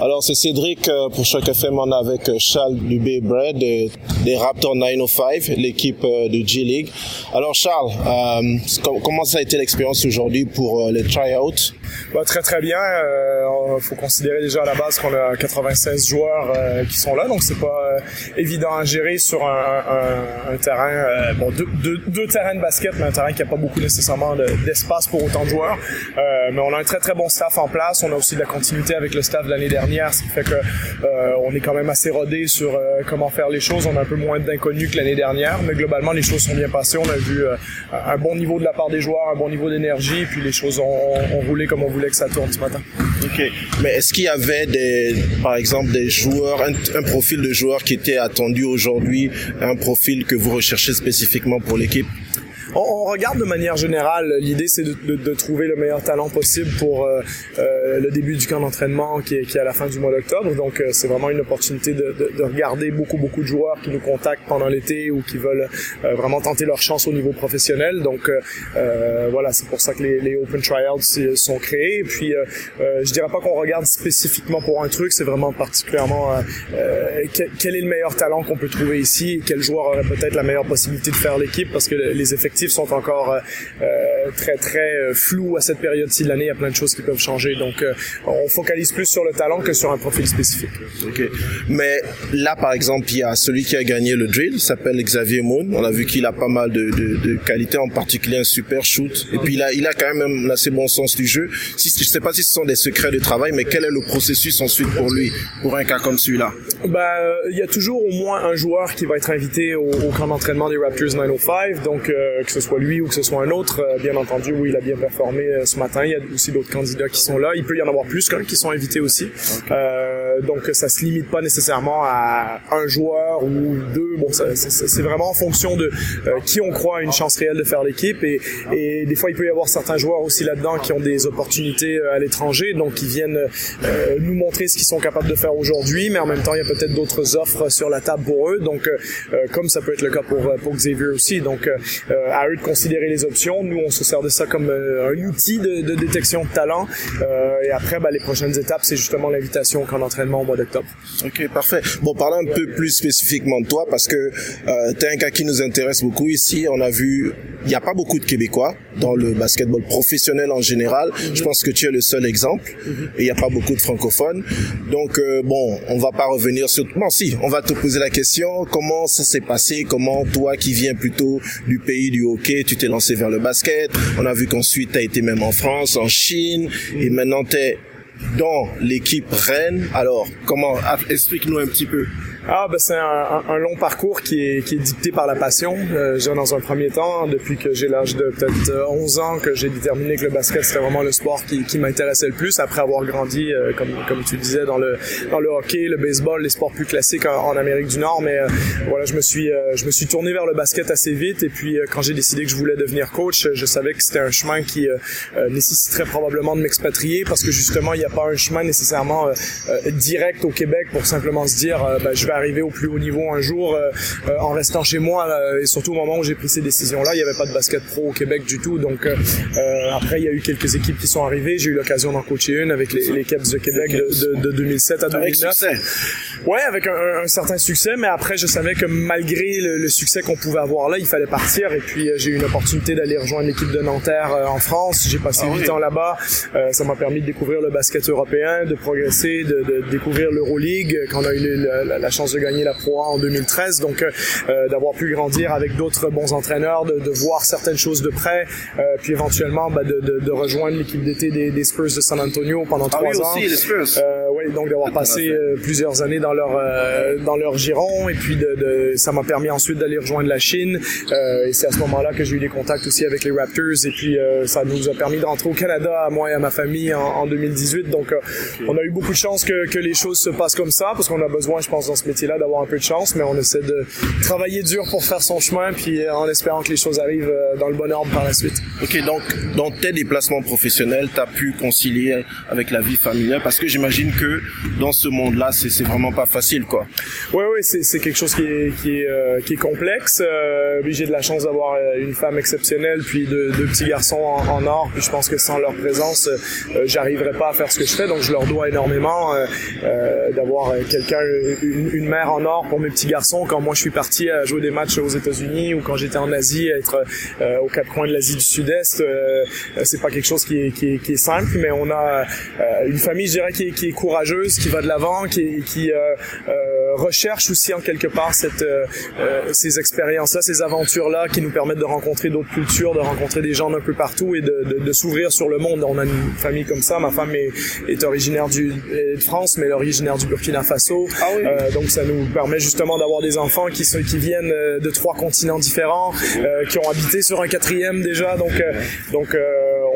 Alors c'est Cédric euh, pour chaque FM on est avec euh, Charles Dubé Bread des, des Raptors 905, l'équipe euh, de G League. Alors Charles, comment ça a été l'expérience aujourd'hui pour les tryouts? Bah, Très très bien. Il faut considérer déjà à la base qu'on a 96 joueurs qui sont là, donc c'est pas évident à gérer sur un, un, un terrain, bon deux, deux, deux, terrains de basket, mais un terrain qui a pas beaucoup nécessairement d'espace pour autant de joueurs. mais on a un très très bon staff en place. On a aussi de la continuité avec le staff de l'année dernière ce qui fait que euh, on est quand même assez rodé sur euh, comment faire les choses. On a un peu moins d'inconnus que l'année dernière, mais globalement les choses sont bien passées. On a vu euh, un bon niveau de la part des joueurs, un bon niveau d'énergie, puis les choses ont, ont, roulé comme on voulait que ça tourne ce matin. Mais est-ce qu'il y avait par exemple, des joueurs, un, un profil de joueur qui était attendu aujourd'hui, un profil que vous recherchez spécifiquement pour l'équipe? On, regarde de manière générale. L'idée, c'est de, de, de, trouver le meilleur talent possible pour euh, euh, le début du camp d'entraînement qui est, qui est à la fin du mois d'octobre. Donc, euh, c'est vraiment une opportunité de, de, regarder beaucoup, beaucoup de joueurs qui nous contactent pendant l'été ou qui veulent euh, vraiment tenter leur chance au niveau professionnel. Donc, voilà, c'est pour ça que les, les Open Tryouts sont créés. Et puis, je dirais pas qu'on regarde spécifiquement pour un truc, c'est vraiment particulièrement quel, quel, est le meilleur talent qu'on peut trouver ici et quel joueur aurait peut-être la meilleure possibilité de faire l'équipe parce que les effectifs sont encore euh, euh, très très euh, flous à cette période-ci de l'année. Il y a plein de choses qui peuvent changer. Donc, on focalise plus sur le talent que sur un profil spécifique. Ok. Mais là, par exemple, il y a celui qui a gagné le drill, s'appelle Xavier Moon. On a vu qu'il a pas mal de, de, de qualités, en particulier un super shoot. Et puis il a, il a quand même un assez bon sens du jeu. Si, je sais pas si ce sont des secrets de travail, mais quel est le processus ensuite pour lui, pour un cas comme celui-là? Bah, il y a toujours au moins un joueur qui va être invité au, au camp d'entraînement des Raptors 905. Donc, euh, que ce soit lui ou que ce soit un autre, euh, bien entendu, oui, il a bien performé euh, ce matin. Il y a aussi d'autres candidats qui sont là. Il peut y en avoir plus qu'un qui sont invités aussi. Euh, donc ça se limite pas nécessairement à un joueur ou deux. Bon, c'est vraiment en fonction de qui on croit a une chance réelle de faire l'équipe et, et des fois il peut y avoir certains joueurs aussi là-dedans qui ont des opportunités à l'étranger, donc qui viennent nous montrer ce qu'ils sont capables de faire aujourd'hui, mais en même temps il y a peut-être d'autres offres sur la table pour eux. Donc comme ça peut être le cas pour, pour Xavier aussi. Donc à eux de considérer les options. Nous, on se sert de ça comme euh, un outil de, de, détection de talent. Euh, et après, bah, les prochaines étapes, c'est justement l'invitation au camp au mois d'octobre. Ok, parfait. Bon, parlons un peu plus spécifiquement de toi, parce que euh, tu es un cas qui nous intéresse beaucoup ici. On a vu, il n'y a pas beaucoup de Québécois dans le basketball professionnel en général. Mhm. Je pense que tu es le seul exemple. Mhm. Et il n'y a pas beaucoup de francophones. Donc, euh, bon, on va pas revenir sur... Non, si, on va te poser la question. Comment ça s'est passé? Comment toi qui viens plutôt du pays du hockey, tu t'es lancé vers le basket? On a vu qu'ensuite tu as été même en France, en Chine, et maintenant tu es dans l'équipe Rennes. Alors, comment explique-nous un petit peu. Ah, ben c'est un, un, long parcours qui est, qui est dicté par la passion. Euh, dans un premier temps, depuis que j'ai l'âge de peut-être 11 ans, que j'ai déterminé que le basket c'était vraiment le sport qui, qui m'intéressait le plus. Après avoir grandi, euh, comme, comme tu disais, dans le, dans le hockey, le baseball, les sports plus classiques en, Amérique du Nord. Mais euh, voilà, je me suis, euh, je me suis tourné vers le basket assez vite. Et puis quand j'ai décidé que je voulais devenir coach, je savais que c'était un chemin qui nécessiterait probablement de m'expatrier parce que justement, il n'y a pas un chemin nécessairement direct au Québec pour simplement se dire, ben, je vais arriver au plus haut niveau un jour euh, euh, en restant chez moi et surtout au moment où j'ai pris ces décisions là il n'y avait pas de basket pro au Québec du tout. Donc euh, après il y a eu quelques équipes qui sont arrivées. J'ai eu l'occasion d'en coacher une avec les, les Caps de Québec de, de, 2007 à 2009 ouais avec un, un, certain succès mais après je savais que malgré le, succès qu'on pouvait avoir là il fallait partir. Et puis j'ai eu une opportunité d'aller rejoindre l'équipe de Nanterre en France. J'ai passé ah 8 ans là-bas. Ça m'a permis de découvrir le basket européen de progresser de, de découvrir l'Euroleague quand on a eu la, la chance de gagner la Pro en 2013. Donc, euh, euh, d'avoir pu grandir avec d'autres bons entraîneurs, de, de, voir certaines choses de près, euh, puis éventuellement bah, de, de, de, rejoindre l'équipe d'été des, des, Spurs de San Antonio pendant ah trois oui, ans. Aussi, les Spurs. Donc d'avoir passé plusieurs années dans leur dans leur giron, et puis de, ça m'a permis ensuite d'aller rejoindre la Chine. et c'est à ce moment-là que j'ai eu des contacts aussi avec les Raptors, et puis ça nous a permis de rentrer au Canada à moi et à ma famille en, en 2018. Donc, on a eu beaucoup de chance que, que les choses se passent comme ça, parce qu'on a besoin, je pense, dans ce métier là d'avoir un peu de chance, mais on essaie de travailler dur pour faire son chemin, puis euh, en espérant que les choses arrivent euh, dans le bon ordre par la suite. Ok, donc dans tes déplacements professionnels, tu as pu concilier avec la vie familiale, parce que j'imagine que dans ce monde-là, c'est vraiment pas facile, quoi. Ouais, ouais, c'est quelque chose qui est qui est euh, qui est complexe. Euh, j'ai de la chance d'avoir euh, une femme exceptionnelle, puis deux, deux petits garçons en, or. Puis je pense que sans leur présence, euh, j'arriverais pas à faire ce que je fais. Donc je leur dois énormément d'avoir quelqu'un, une, une, mère en or pour mes petits garçons. Quand moi je suis parti à jouer des matchs aux États-Unis ou quand j'étais en Asie, être aux quatre coins de l'Asie du Sud-Est, c'est pas quelque chose qui est, qui est, qui est simple, mais on a une famille, je dirais, qui est, qui est courageuse, qui va de l'avant, qui, qui recherche aussi en quelque part cette, euh, euh, ces expériences-là, ces aventures-là qui nous permettent de rencontrer d'autres cultures, de rencontrer des gens d'un peu partout et de, de, de s'ouvrir sur le monde. On a une famille comme ça. Ma femme est, est originaire du, de France, mais elle est originaire du Burkina Faso. Ah oui. euh, donc ça nous permet justement d'avoir des enfants qui, sont, qui viennent euh, de trois continents différents, euh, qui ont habité sur un quatrième déjà. Donc, donc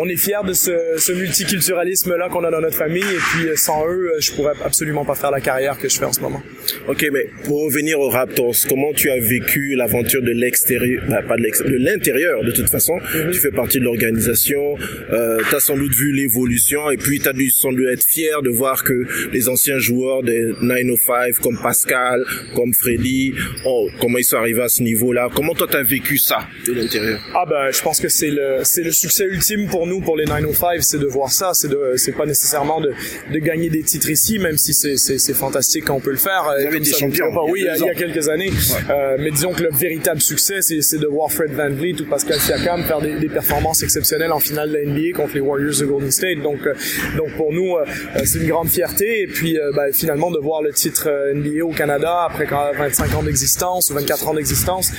on est fiers de ce, ce multiculturalisme-là qu'on a dans notre famille. Et puis sans eux, je pourrais absolument pas faire la carrière que je fais en ce moment. Ok, mais pour revenir aux Raptors, comment tu as vécu l'aventure de l'extérieur, bah, pas de l'extérieur, de l'intérieur de toute façon. Mm-hmm. Tu fais partie de l'organisation, euh, tu as sans doute vu l'évolution et puis tu as dû sans doute être fier de voir que les anciens joueurs des 905 comme Pascal, comme Freddy, oh, comment ils sont arrivés à ce niveau-là. Comment toi tu as vécu ça de l'intérieur? Ah ben, je pense que c'est le c'est le succès ultime pour nous pour les 905, c'est de voir ça, c'est de c'est pas nécessairement de de gagner des titres ici même si c'est c'est fantastique quand on peut le faire. Vous des champions oui, il y, a, quelques années. Ouais. Euh, mais disons que le véritable succès, c'est de voir Fred Van Vliet ou Pascal Siakam faire des, des, performances exceptionnelles en finale de la NBA contre les Warriors de Golden State. Donc, euh, donc pour nous, euh, c'est une grande fierté. Et puis, euh, ben, finalement, de voir le titre euh, NBA au Canada après 25 ans d'existence ou 24 ans d'existence.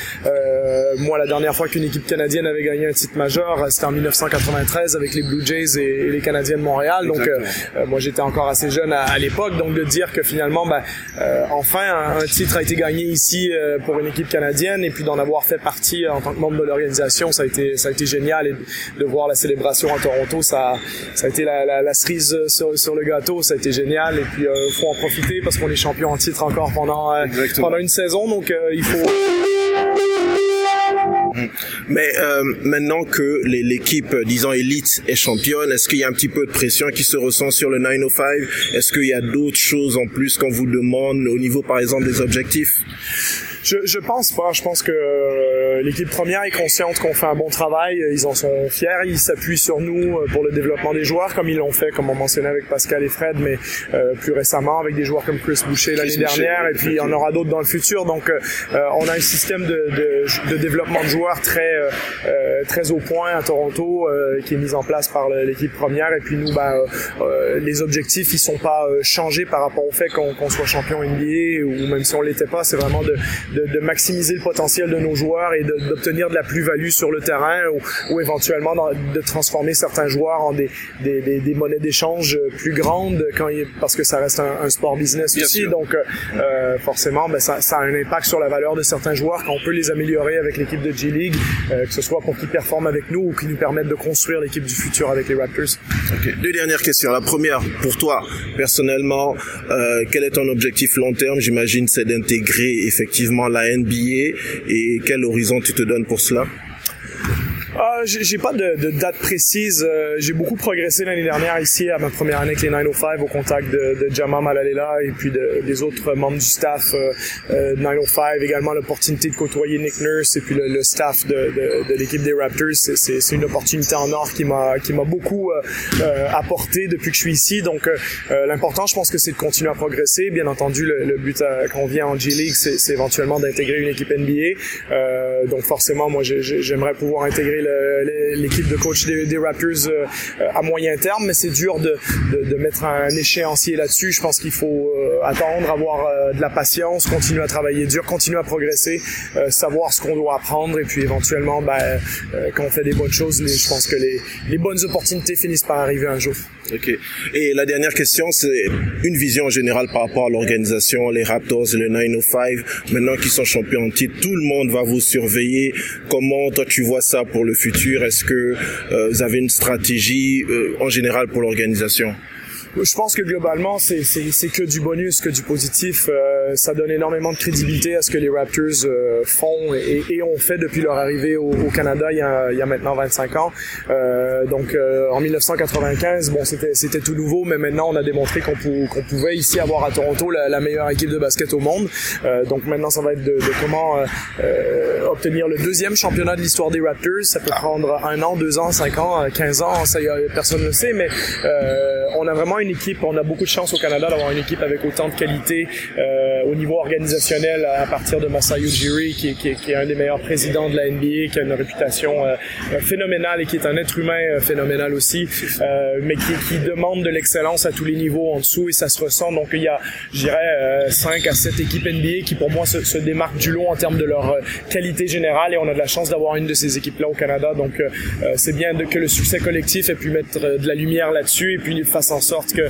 moi, la dernière fois qu'une équipe canadienne avait gagné un titre majeur, c'était en 1993 avec les Blue Jays et, et les Canadiens de Montréal. Donc, moi, j'étais encore assez jeune à, à l'époque. Donc, de dire que finalement, ben, enfin, un, un titre a été gagné ici euh, pour une équipe canadienne et puis d'en avoir fait partie euh, en tant que membre de l'organisation, ça a été ça a été génial. Et de voir la célébration à Toronto, ça ça a été la, la, la cerise sur, sur le gâteau, ça a été génial. Et puis euh, faut en profiter parce qu'on est champion en titre encore pendant euh, pendant une saison. Donc euh, il faut mais euh, maintenant que l'équipe, disons élite, est championne, est-ce qu'il y a un petit peu de pression qui se ressent sur le 905 Est-ce qu'il y a d'autres choses en plus qu'on vous demande au niveau, par exemple, des objectifs? Je, je pense pas. Je pense que euh, l'équipe première est consciente qu'on fait un bon travail. Ils en sont fiers. Ils s'appuient sur nous euh, pour le développement des joueurs, comme ils l'ont fait, comme on mentionnait avec Pascal et Fred, mais euh, plus récemment avec des joueurs comme Chris Boucher l'année dernière. Et puis il y en aura d'autres dans le futur. Donc euh, on a un système de, de, de, développement de joueurs très euh, très au point à Toronto qui est mis en place par l'équipe première. Et puis nous, ben, les objectifs ils sont pas changés par rapport au fait qu'on qu soit champion NBA ou même si on l'était pas. C'est vraiment de de, de, maximiser le potentiel de nos joueurs et d'obtenir de, de, la plus-value sur le terrain ou, ou éventuellement dans, de transformer certains joueurs en des, des, des, des monnaies d'échange plus grandes quand il, parce que ça reste un, un sport business Bien aussi. Sûr. Donc euh, forcément, ben, ça, ça, a un impact sur la valeur de certains joueurs quand on peut les améliorer avec l'équipe de G-League, euh, que ce soit pour qu'ils performent avec nous ou qu'ils nous permettent de construire l'équipe du futur avec les Raptors. Okay. Deux dernières questions. La première, pour toi, personnellement, euh, quel est ton objectif long terme? J'imagine c'est d'intégrer effectivement la NBA et quel horizon tu te donnes pour cela? Euh, j'ai pas de, de, date précise. Euh, j'ai beaucoup progressé l'année dernière ici à ma première année avec les 905 au contact de, de Jama Malalela et puis de, des autres membres du staff euh, 905. Euh, Également l'opportunité de côtoyer Nick Nurse et puis le, le staff de, de, l'équipe des Raptors. C'est une opportunité en or qui m'a qui m'a beaucoup euh, apporté depuis que je suis ici. Donc l'important, je pense que c'est de continuer à progresser. Bien entendu, le, le but à, quand on vient en G League, c'est éventuellement d'intégrer une équipe NBA. donc forcément, moi, j'aimerais pouvoir intégrer l'équipe de coach des, des Raptors euh, à moyen terme, mais c'est dur de, de, mettre un échéancier là-dessus. Je pense qu'il faut euh, attendre, avoir euh, de la patience, continuer à travailler dur, continuer à progresser, savoir ce qu'on doit apprendre et puis éventuellement, ben, quand on fait des bonnes choses, les, je pense que les, les bonnes opportunités finissent par arriver un jour. Ok. Et la dernière question, c'est une vision générale par rapport à l'organisation, les Raptors et le 905. Maintenant qu'ils sont champions en titre, tout le monde va vous surveiller. Comment toi tu vois ça pour le futur Est-ce que euh, vous avez une stratégie euh, en général pour l'organisation? Je pense que globalement c'est que du bonus que du positif euh, ça donne énormément de crédibilité à ce que les Raptors font et, et, ont fait depuis leur arrivée au, au Canada il y, a, il y, a, maintenant 25 ans. donc en 1995, bon, c'était c'était tout nouveau, mais maintenant on a démontré qu'on qu'on pouvait ici avoir à Toronto la, la, meilleure équipe de basket au monde. donc maintenant, ça va être de, de comment obtenir le deuxième championnat de l'histoire des Raptors. Ça peut prendre un an, deux ans, cinq ans, quinze ans, ça personne ne le sait, mais euh, on a vraiment une équipe, on a beaucoup de chance au Canada d'avoir une équipe avec autant de qualité euh, au niveau organisationnel à partir de Masayu Ujiri, qui, qui, qui, est un des meilleurs présidents de la NBA, qui a une réputation euh, phénoménale et qui est un être humain phénoménal aussi, mais qui, qui demande de l'excellence à tous les niveaux en dessous et ça se ressent. Donc il y a, je dirais, 5 à 7 équipes NBA qui pour moi se, se démarquent du lot en termes de leur qualité générale et on a de la chance d'avoir une de ces équipes-là au Canada. Donc c'est bien de, que le succès collectif ait pu mettre de la lumière là-dessus et puis fasse en sorte que euh,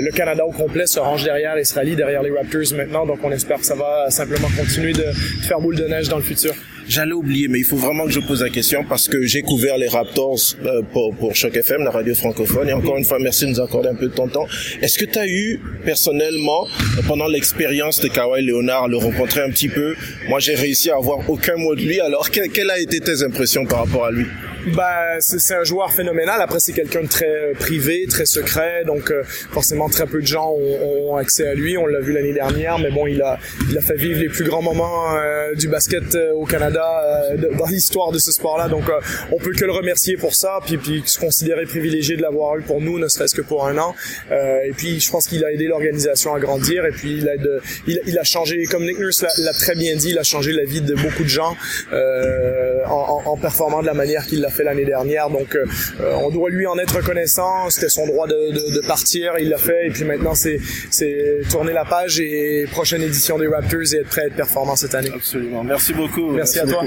le Canada au complet se range derrière se rallie derrière les Raptors maintenant. On espère que ça va simplement continuer de faire boule de neige dans le futur. J'allais oublier, mais il faut vraiment que je pose la question parce que j'ai couvert les Raptors euh, pour, pour Choc FM, la radio francophone. Et encore une fois, merci de nous accorder un peu de ton temps. Est-ce que tu as eu personnellement, pendant l'expérience de Kawhi Leonard, le rencontrer un petit peu? Moi, j'ai réussi à avoir aucun mot de lui. Alors, quelles a été tes impressions par rapport à lui? Bah, c'est un joueur phénoménal. Après, c'est quelqu'un de très euh, privé, très secret, donc euh, forcément très peu de gens ont, ont accès à lui. On l'a vu l'année dernière, mais bon, il a, il a fait vivre les plus grands moments euh, du basket au Canada dans l'histoire de ce sport-là. Donc, on peut que le remercier pour ça, puis, puis se considérer privilégié de l'avoir eu pour nous, ne serait-ce que pour un an. et puis, je pense qu'il a aidé l'organisation à grandir, et puis il a, il, a changé, comme Nick Nurse l'a très bien dit, il a changé la vie de beaucoup de gens en, en, performant de la manière qu'il l'a fait l'année dernière. Donc, euh, on doit lui en être reconnaissant. C'était son droit de, de, de partir, il l'a fait. Et puis maintenant, c'est tourner la page et prochaine édition des Raptors et être prêt à être performant cette année. Absolument. Merci beaucoup. Merci, à toi.